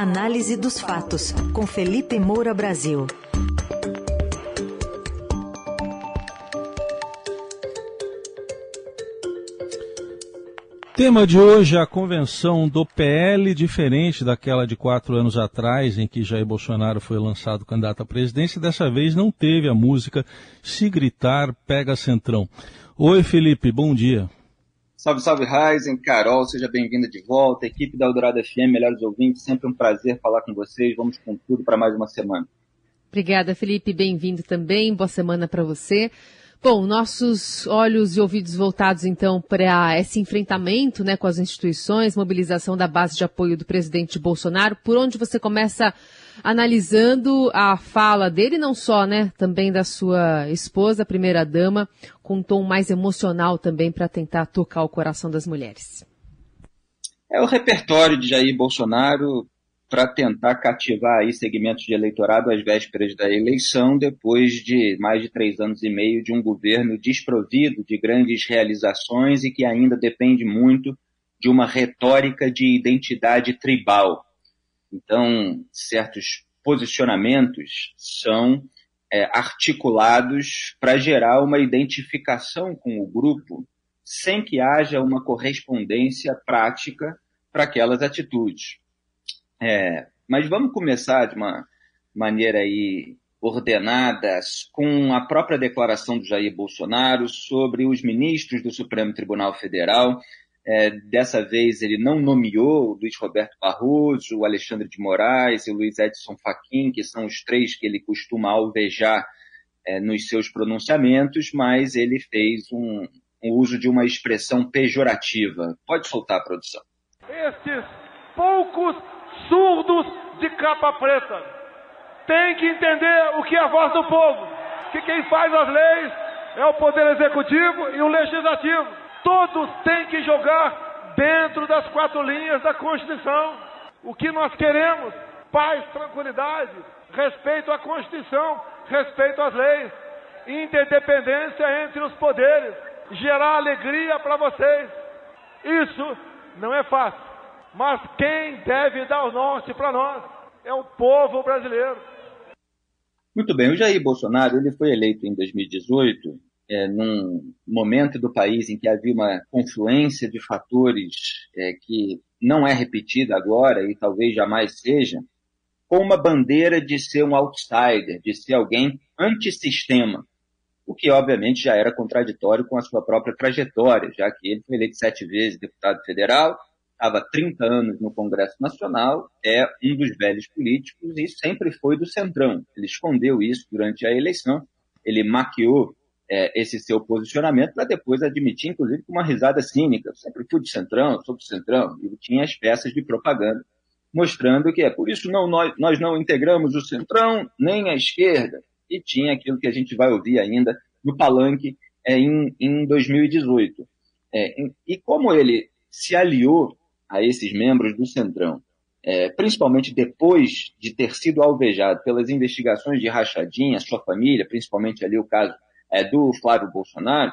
Análise dos fatos, com Felipe Moura Brasil. Tema de hoje a convenção do PL, diferente daquela de quatro anos atrás, em que Jair Bolsonaro foi lançado candidato à presidência. Dessa vez não teve a música Se Gritar, Pega Centrão. Oi, Felipe, bom dia. Salve, salve, Ryzen, Carol, seja bem-vinda de volta. Equipe da Eldorado FM, melhores ouvintes, sempre um prazer falar com vocês. Vamos com tudo para mais uma semana. Obrigada, Felipe, bem-vindo também. Boa semana para você. Bom, nossos olhos e ouvidos voltados então para esse enfrentamento né, com as instituições, mobilização da base de apoio do presidente Bolsonaro. Por onde você começa analisando a fala dele, não só, né, também da sua esposa, primeira-dama, com um tom mais emocional também para tentar tocar o coração das mulheres? É o repertório de Jair Bolsonaro para tentar cativar aí segmentos de eleitorado às vésperas da eleição, depois de mais de três anos e meio de um governo desprovido de grandes realizações e que ainda depende muito de uma retórica de identidade tribal. Então, certos posicionamentos são é, articulados para gerar uma identificação com o grupo, sem que haja uma correspondência prática para aquelas atitudes. É, mas vamos começar de uma maneira aí ordenada com a própria declaração do Jair Bolsonaro sobre os ministros do Supremo Tribunal Federal. É, dessa vez ele não nomeou o Luiz Roberto Barroso, o Alexandre de Moraes e o Luiz Edson Fachin, que são os três que ele costuma alvejar é, nos seus pronunciamentos, mas ele fez um, um uso de uma expressão pejorativa. Pode soltar a produção. Estes poucos surdos de capa preta. Tem que entender o que é a voz do povo, que quem faz as leis é o Poder Executivo e o Legislativo. Todos têm que jogar dentro das quatro linhas da Constituição. O que nós queremos? Paz, tranquilidade, respeito à Constituição, respeito às leis, interdependência entre os poderes, gerar alegria para vocês. Isso não é fácil. Mas quem deve dar o norte para nós é o povo brasileiro. Muito bem, o Jair Bolsonaro ele foi eleito em 2018 é, num momento do país em que havia uma confluência de fatores é, que não é repetida agora e talvez jamais seja, com uma bandeira de ser um outsider, de ser alguém antissistema, o que obviamente já era contraditório com a sua própria trajetória, já que ele foi eleito sete vezes deputado federal, estava 30 anos no Congresso Nacional, é um dos velhos políticos e sempre foi do Centrão. Ele escondeu isso durante a eleição, ele maquiou é, esse seu posicionamento para depois admitir, inclusive, com uma risada cínica. Sempre fui do Centrão, sou do Centrão. Ele tinha as peças de propaganda mostrando que é por isso não nós, nós não integramos o Centrão nem a esquerda. E tinha aquilo que a gente vai ouvir ainda no palanque é, em, em 2018. É, e como ele se aliou a esses membros do Centrão, é, principalmente depois de ter sido alvejado pelas investigações de rachadinha, sua família, principalmente ali o caso é, do Flávio Bolsonaro,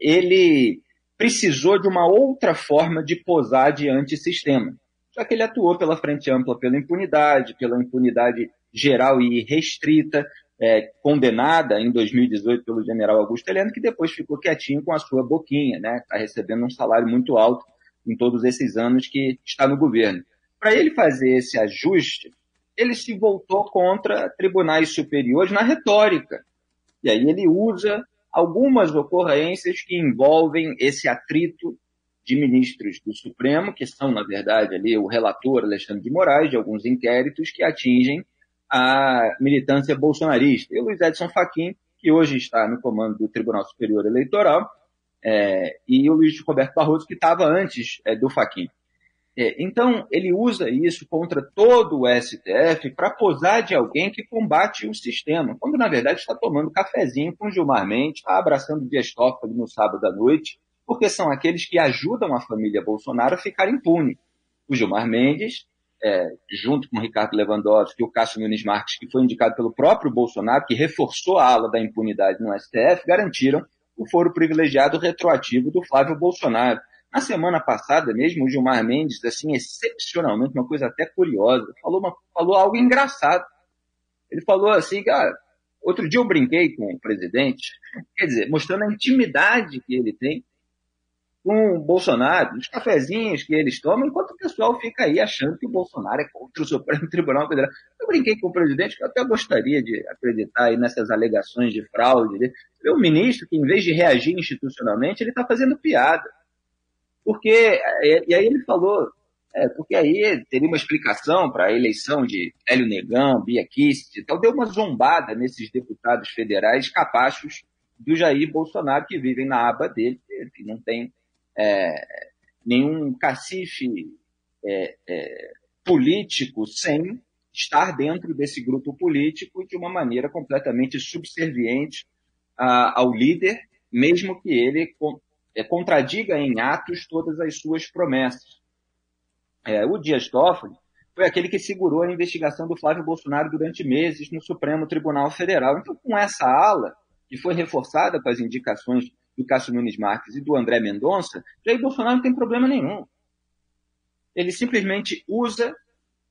ele precisou de uma outra forma de posar diante sistema, já que ele atuou pela frente ampla pela impunidade, pela impunidade geral e restrita, é, condenada em 2018 pelo general Augusto Heleno, que depois ficou quietinho com a sua boquinha, né? Está recebendo um salário muito alto em todos esses anos que está no governo. Para ele fazer esse ajuste, ele se voltou contra tribunais superiores na retórica. E aí ele usa algumas ocorrências que envolvem esse atrito de ministros do Supremo, que são, na verdade, ali o relator Alexandre de Moraes, de alguns inquéritos que atingem a militância bolsonarista. E o Luiz Edson Fachin, que hoje está no comando do Tribunal Superior Eleitoral, é, e o Luiz Roberto Barroso, que estava antes é, do Faquin. É, então, ele usa isso contra todo o STF para posar de alguém que combate o sistema, quando na verdade está tomando cafezinho com Gilmar Mendes, está abraçando Dias Toffoli no sábado à noite, porque são aqueles que ajudam a família Bolsonaro a ficar impune. O Gilmar Mendes, é, junto com o Ricardo Lewandowski e o Cássio Nunes Marques, que foi indicado pelo próprio Bolsonaro, que reforçou a ala da impunidade no STF, garantiram o foro privilegiado retroativo do Flávio Bolsonaro. Na semana passada mesmo, o Gilmar Mendes, assim, excepcionalmente, uma coisa até curiosa, falou, uma, falou algo engraçado. Ele falou assim, cara, outro dia eu brinquei com o presidente, quer dizer, mostrando a intimidade que ele tem com o Bolsonaro, os cafezinhos que eles tomam, enquanto o pessoal fica aí achando que o Bolsonaro é contra o Supremo Tribunal Federal. Eu brinquei com o presidente, que eu até gostaria de acreditar aí nessas alegações de fraude. Ele é um ministro que, em vez de reagir institucionalmente, ele está fazendo piada. Porque, é, e aí ele falou, é, porque aí teria uma explicação para a eleição de Hélio Negão, Bia Kicis e tal, deu uma zombada nesses deputados federais capachos do Jair Bolsonaro, que vivem na aba dele, que não tem é, nenhum cacife é, é, político sem estar dentro desse grupo político de uma maneira completamente subserviente a, ao líder, mesmo que ele é, contradiga em atos todas as suas promessas. É, o Dias Toffoli foi aquele que segurou a investigação do Flávio Bolsonaro durante meses no Supremo Tribunal Federal. Então, com essa ala, que foi reforçada com as indicações do Cássio Nunes Marques e do André Mendonça, Jair Bolsonaro não tem problema nenhum. Ele simplesmente usa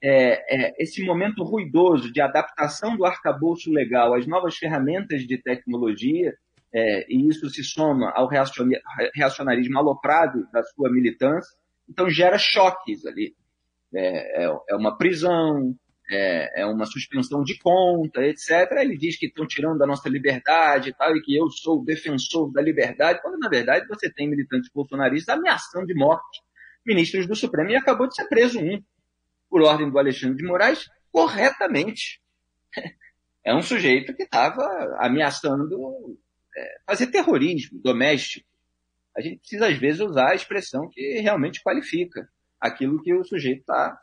é, é, esse momento ruidoso de adaptação do arcabouço legal às novas ferramentas de tecnologia, é, e isso se soma ao reacionarismo aloprado da sua militância, então gera choques ali. É, é, é uma prisão, é, é, uma suspensão de conta, etc. Ele diz que estão tirando da nossa liberdade e tal, e que eu sou o defensor da liberdade, quando na verdade você tem militantes bolsonaristas ameaçando de morte ministros do Supremo, e acabou de ser preso um, por ordem do Alexandre de Moraes, corretamente. É um sujeito que estava ameaçando é, fazer terrorismo doméstico. A gente precisa, às vezes, usar a expressão que realmente qualifica aquilo que o sujeito está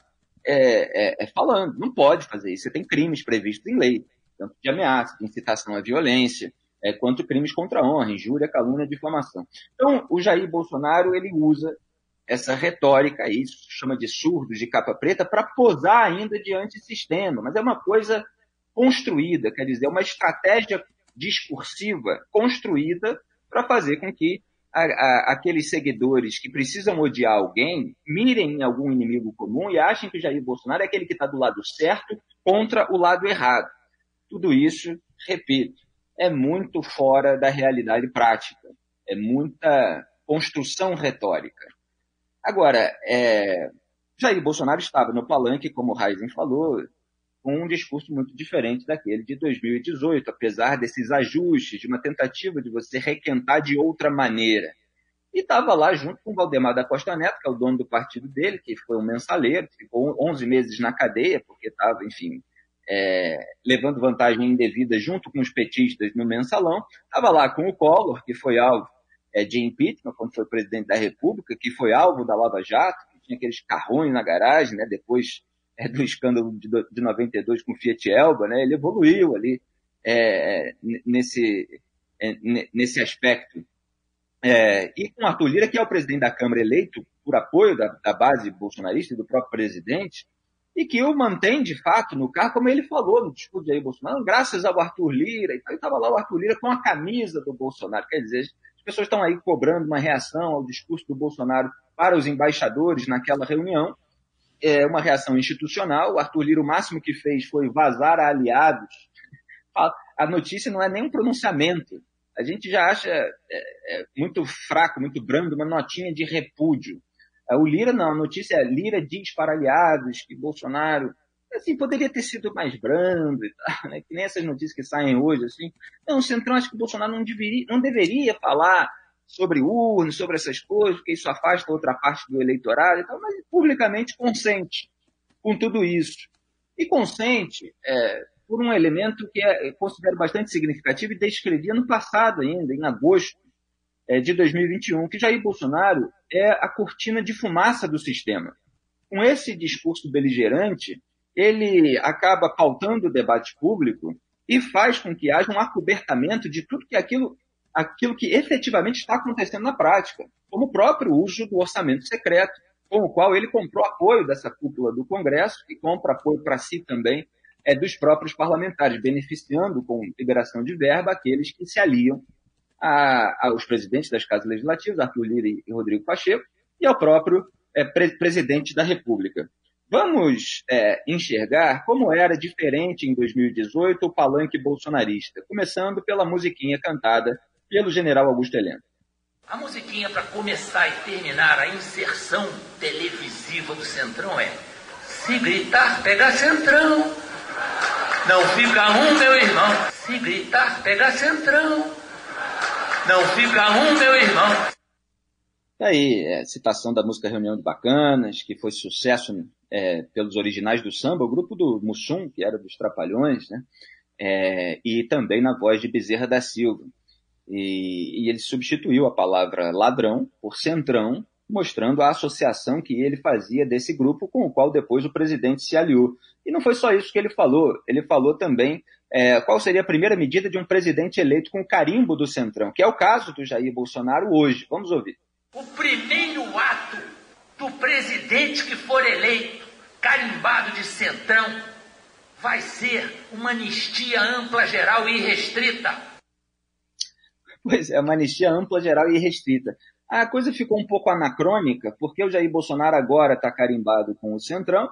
é, é, é, falando. Não pode fazer isso. Você tem crimes previstos em lei, tanto de ameaça, de incitação à violência, é, quanto crimes contra a honra, injúria, calúnia, difamação. Então, o Jair Bolsonaro, ele usa essa retórica aí, chama de surdos de capa preta, para posar ainda diante do sistema. Mas é uma coisa construída, quer dizer, uma estratégia discursiva construída para fazer com que a, a, aqueles seguidores que precisam odiar alguém mirem em algum inimigo comum e achem que Jair Bolsonaro é aquele que está do lado certo contra o lado errado. Tudo isso, repito, é muito fora da realidade prática. É muita construção retórica. Agora, é, Jair Bolsonaro estava no palanque, como o Heisen falou, com um discurso muito diferente daquele de 2018, apesar desses ajustes, de uma tentativa de você requentar de outra maneira. E estava lá junto com Valdemar da Costa Neto, que é o dono do partido dele, que foi um mensaleiro, ficou 11 meses na cadeia, porque estava, enfim, é, levando vantagem indevida junto com os petistas no mensalão. Estava lá com o Collor, que foi alvo é, de impeachment, quando foi presidente da República, que foi alvo da Lava Jato, que tinha aqueles carrões na garagem, né, depois é, do escândalo de, de 92 com Fiat Elba, né? Ele evoluiu ali é, nesse, é, nesse aspecto. É, e com Arthur Lira, que é o presidente da Câmara eleito por apoio da, da base bolsonarista e do próprio presidente, e que o mantém de fato no cargo, como ele falou no discurso de aí Bolsonaro, graças ao Arthur Lira. Então, estava lá o Arthur Lira com a camisa do Bolsonaro. Quer dizer, as pessoas estão aí cobrando uma reação ao discurso do Bolsonaro para os embaixadores naquela reunião é uma reação institucional. O Arthur Lira, o máximo que fez foi vazar a aliados. A notícia não é nem um pronunciamento. A gente já acha é, é, muito fraco, muito brando, uma notinha de repúdio. É, o Lira não, a notícia é Lira diz para aliados que Bolsonaro assim, poderia ter sido mais brando e tal, né? Que nem essas notícias que saem hoje, assim. Não, o Centrão acho que o Bolsonaro não deveria, não deveria falar sobre urnas, sobre essas coisas, porque isso afasta outra parte do eleitorado e tal, mas publicamente consente com tudo isso. E consente é, por um elemento que é, considero bastante significativo e descrevi no passado ainda, em agosto é, de 2021, que Jair Bolsonaro é a cortina de fumaça do sistema. Com esse discurso beligerante, ele acaba pautando o debate público e faz com que haja um acobertamento de tudo que aquilo aquilo que efetivamente está acontecendo na prática, como o próprio uso do orçamento secreto, com o qual ele comprou apoio dessa cúpula do Congresso e compra apoio para si também é, dos próprios parlamentares, beneficiando com liberação de verba aqueles que se aliam a, aos presidentes das casas legislativas, Arthur Lira e Rodrigo Pacheco, e ao próprio é, pre presidente da República. Vamos é, enxergar como era diferente em 2018 o palanque bolsonarista, começando pela musiquinha cantada pelo general Augusto Heleno. A musiquinha para começar e terminar a inserção televisiva do Centrão é: Se gritar, pega Centrão. Não fica um, meu irmão. Se gritar, pega Centrão. Não fica um, meu irmão. Tá aí, é, citação da música Reunião de Bacanas, que foi sucesso é, pelos originais do samba, o grupo do Mussum, que era dos Trapalhões, né? É, e também na voz de Bezerra da Silva. E, e, ele substituiu a palavra ladrão por centrão, mostrando a associação que ele fazia desse grupo com o qual depois o presidente se aliou. E não foi só isso que ele falou, ele falou também é, qual seria a primeira medida de um presidente eleito com carimbo do centrão, que é o caso do Jair Bolsonaro hoje. Vamos ouvir. O primeiro ato do presidente que for eleito, carimbado de centrão, vai ser uma anistia ampla, geral e restrita Pois é, uma anistia ampla, geral e restrita. A coisa ficou um pouco anacrônica, porque o Jair Bolsonaro agora está carimbado com o Centrão,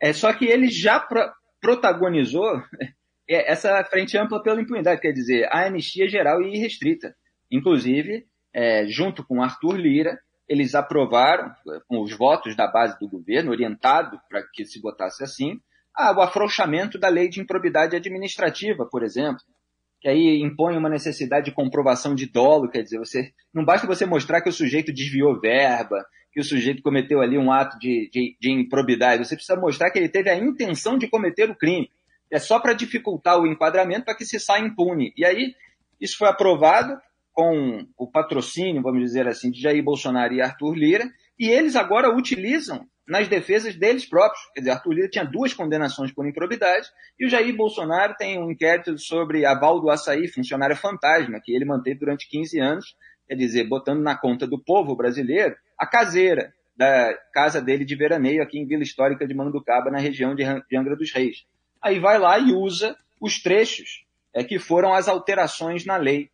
é, só que ele já pro, protagonizou é, essa frente ampla pela impunidade, quer dizer, a anistia geral e restrita. Inclusive, é, junto com Arthur Lira, eles aprovaram, com os votos da base do governo, orientado para que se votasse assim, o afrouxamento da lei de improbidade administrativa, por exemplo, que aí impõe uma necessidade de comprovação de dolo, quer dizer, você não basta você mostrar que o sujeito desviou verba, que o sujeito cometeu ali um ato de, de, de improbidade, você precisa mostrar que ele teve a intenção de cometer o crime. É só para dificultar o enquadramento para que se saia impune. E aí, isso foi aprovado com o patrocínio, vamos dizer assim, de Jair Bolsonaro e Arthur Lira, e eles agora utilizam nas defesas deles próprios. Quer dizer, Arthur Lira tinha duas condenações por improbidade e o Jair Bolsonaro tem um inquérito sobre a Val do Açaí, funcionária fantasma, que ele manteve durante 15 anos, quer dizer, botando na conta do povo brasileiro a caseira da casa dele de veraneio aqui em Vila Histórica de Manducaba, na região de Angra dos Reis. Aí vai lá e usa os trechos é, que foram as alterações na lei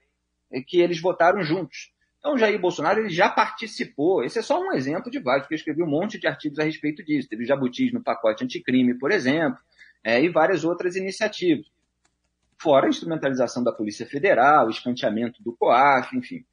é, que eles votaram juntos. Então, Jair Bolsonaro ele já participou. Esse é só um exemplo de vários, porque eu escrevi um monte de artigos a respeito disso. Teve jabutis no pacote anticrime, por exemplo, é, e várias outras iniciativas. Fora a instrumentalização da Polícia Federal, o escanteamento do COAF, enfim.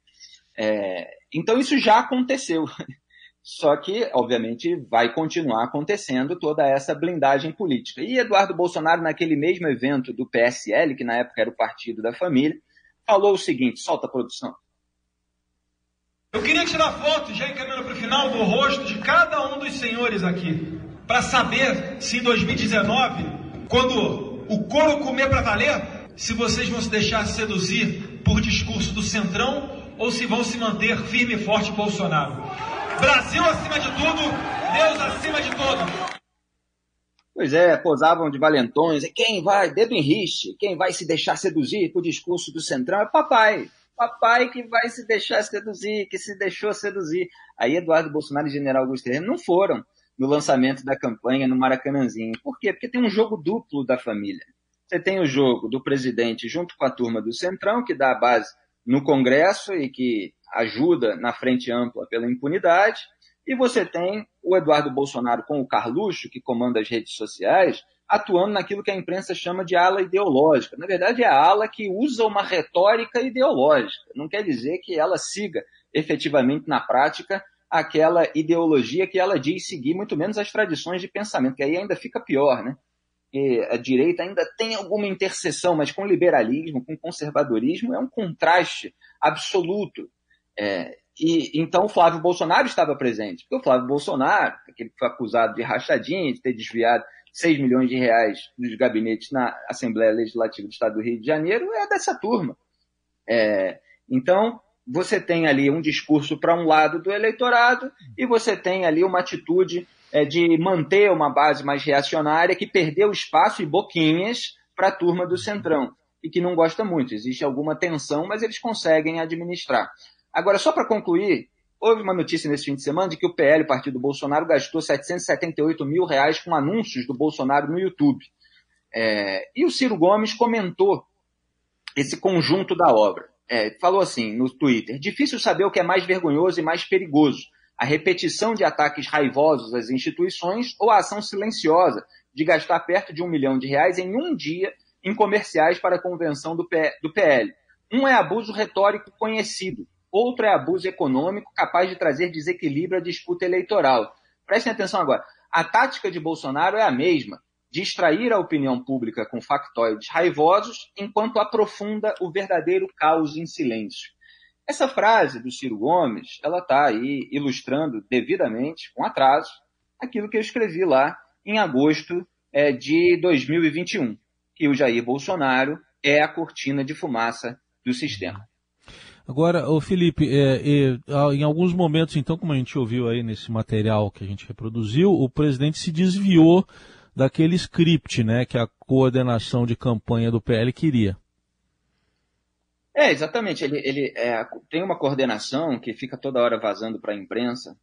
É, então, isso já aconteceu. Só que, obviamente, vai continuar acontecendo toda essa blindagem política. E Eduardo Bolsonaro, naquele mesmo evento do PSL, que na época era o Partido da Família, falou o seguinte: solta a produção. Eu queria tirar foto, já encaminhando para o final, do rosto de cada um dos senhores aqui, para saber se em 2019, quando o couro comer para valer, se vocês vão se deixar seduzir por discurso do Centrão ou se vão se manter firme e forte Bolsonaro. Brasil acima de tudo, Deus acima de tudo. Pois é, posavam de valentões. Quem vai, dedo em quem vai se deixar seduzir por discurso do Centrão é papai papai que vai se deixar seduzir, que se deixou seduzir. Aí Eduardo Bolsonaro e General Augusto Heleno não foram no lançamento da campanha no Maracanãzinho. Por quê? Porque tem um jogo duplo da família. Você tem o jogo do presidente junto com a turma do Centrão, que dá a base no Congresso e que ajuda na frente ampla pela impunidade, e você tem o Eduardo Bolsonaro com o Carluxo, que comanda as redes sociais, atuando naquilo que a imprensa chama de ala ideológica. Na verdade, é a ala que usa uma retórica ideológica. Não quer dizer que ela siga efetivamente na prática aquela ideologia que ela diz seguir, muito menos as tradições de pensamento, que aí ainda fica pior, né? E a direita ainda tem alguma interseção, mas com liberalismo, com conservadorismo, é um contraste absoluto. É, e então o Flávio Bolsonaro estava presente, porque o Flávio Bolsonaro, que foi acusado de rachadinha, de ter desviado 6 milhões de reais dos gabinetes na Assembleia Legislativa do Estado do Rio de Janeiro é dessa turma. É, então, você tem ali um discurso para um lado do eleitorado e você tem ali uma atitude é, de manter uma base mais reacionária que perdeu espaço e boquinhas para a turma do Centrão e que não gosta muito. Existe alguma tensão, mas eles conseguem administrar. Agora, só para concluir, Houve uma notícia nesse fim de semana de que o PL, o partido Bolsonaro, gastou 778 mil reais com anúncios do Bolsonaro no YouTube. É, e o Ciro Gomes comentou esse conjunto da obra. É, falou assim no Twitter: difícil saber o que é mais vergonhoso e mais perigoso. a repetição de ataques raivosos às instituições ou a ação silenciosa de gastar perto de um milhão de reais em um dia em comerciais para a convenção do, do PL. Um é abuso retórico conhecido, outro é abuso econômico capaz de trazer desequilíbrio à disputa eleitoral. Prestem atenção agora. A tática de Bolsonaro é a mesma, distrair a opinião pública com factóides raivosos enquanto aprofunda o verdadeiro caos em silêncio. Essa frase do Ciro Gomes, ela está aí ilustrando devidamente, com atraso, aquilo que eu escrevi lá em agosto é, de 2021, que o Jair Bolsonaro é a cortina de fumaça do sistema. Agora, o Felipe, é, é, em alguns momentos, então, como a gente ouviu aí nesse material que a gente reproduziu, o presidente se desviou daquele script, né, que a coordenação de campanha do PL queria. É, exatamente. Ele, ele é, tem uma coordenação que fica toda hora vazando para a imprensa,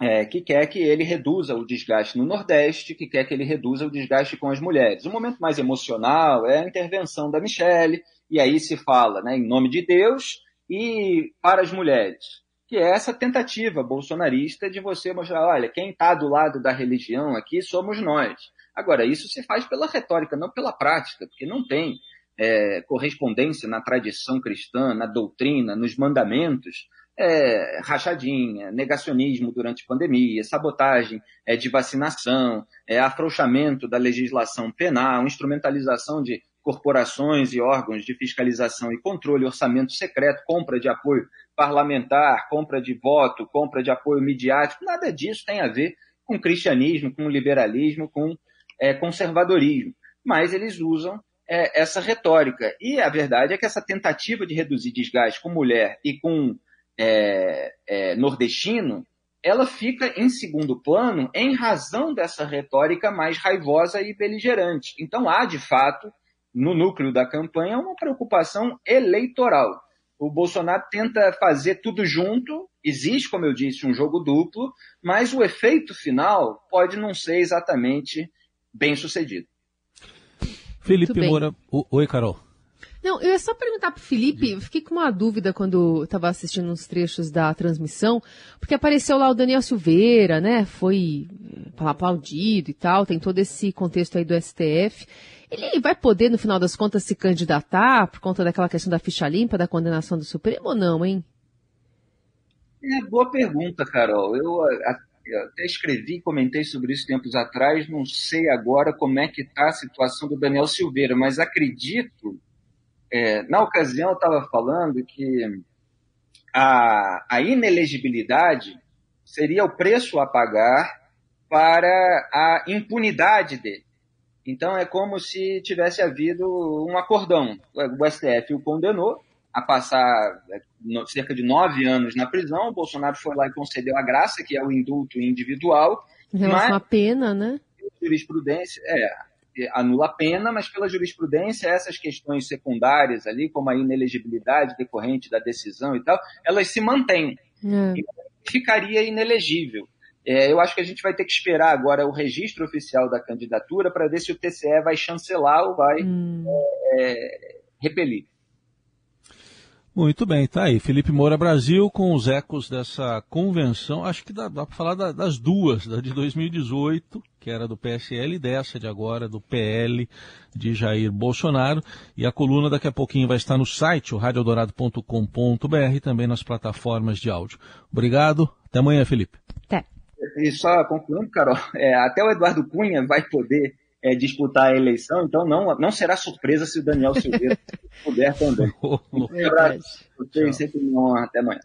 é, que quer que ele reduza o desgaste no Nordeste, que quer que ele reduza o desgaste com as mulheres. O momento mais emocional é a intervenção da Michelle, e aí se fala né, em nome de Deus e para as mulheres, que é essa tentativa bolsonarista de você mostrar, olha, quem está do lado da religião aqui somos nós. Agora, isso se faz pela retórica, não pela prática, porque não tem é, correspondência na tradição cristã, na doutrina, nos mandamentos, é, rachadinha, negacionismo durante pandemia, sabotagem é, de vacinação, é, afrouxamento da legislação penal, instrumentalização de corporações e órgãos de fiscalização e controle, orçamento secreto, compra de apoio parlamentar, compra de voto, compra de apoio midiático, nada disso tem a ver com cristianismo, com liberalismo, com é, conservadorismo. Mas eles usam é, essa retórica. E a verdade é que essa tentativa de reduzir desgaste com mulher e com é, é, nordestino, ela fica em segundo plano em razão dessa retórica mais raivosa e beligerante. Então há, de fato, no núcleo da campanha, uma preocupação eleitoral. O Bolsonaro tenta fazer tudo junto, existe, como eu disse, um jogo duplo, mas o efeito final pode não ser exatamente bem sucedido. Felipe Moura. Oi, Carol. Não, eu ia só perguntar pro Felipe, eu fiquei com uma dúvida quando estava assistindo uns trechos da transmissão, porque apareceu lá o Daniel Silveira, né? Foi eh, aplaudido e tal, tem todo esse contexto aí do STF. Ele vai poder, no final das contas, se candidatar por conta daquela questão da ficha limpa, da condenação do Supremo ou não, hein? É, boa pergunta, Carol. Eu eu até escrevi, comentei sobre isso tempos atrás, não sei agora como é que está a situação do Daniel Silveira, mas acredito, é, na ocasião eu estava falando que a, a inelegibilidade seria o preço a pagar para a impunidade dele. Então é como se tivesse havido um acordão. O STF o condenou, a passar é, cerca de nove anos na prisão. O Bolsonaro foi lá e concedeu a graça, que é o indulto individual. Em relação mas, à pena, né? Jurisprudência, é, anula a pena, mas pela jurisprudência, essas questões secundárias ali, como a inelegibilidade decorrente da decisão e tal, elas se mantêm. É. ficaria inelegível. É, eu acho que a gente vai ter que esperar agora o registro oficial da candidatura para ver se o TCE vai chancelar ou vai hum. é, repelir. Muito bem, tá aí. Felipe Moura Brasil com os ecos dessa convenção. Acho que dá, dá para falar da, das duas, da de 2018, que era do PSL, e dessa de agora, do PL de Jair Bolsonaro. E a coluna daqui a pouquinho vai estar no site, o radiodorado.com.br, e também nas plataformas de áudio. Obrigado. Até amanhã, Felipe. Até. E só concluindo, Carol, é, até o Eduardo Cunha vai poder é, disputar a eleição, então não, não será surpresa se o Daniel Silveira puder também. Um abraço, sempre uma honra. Até amanhã.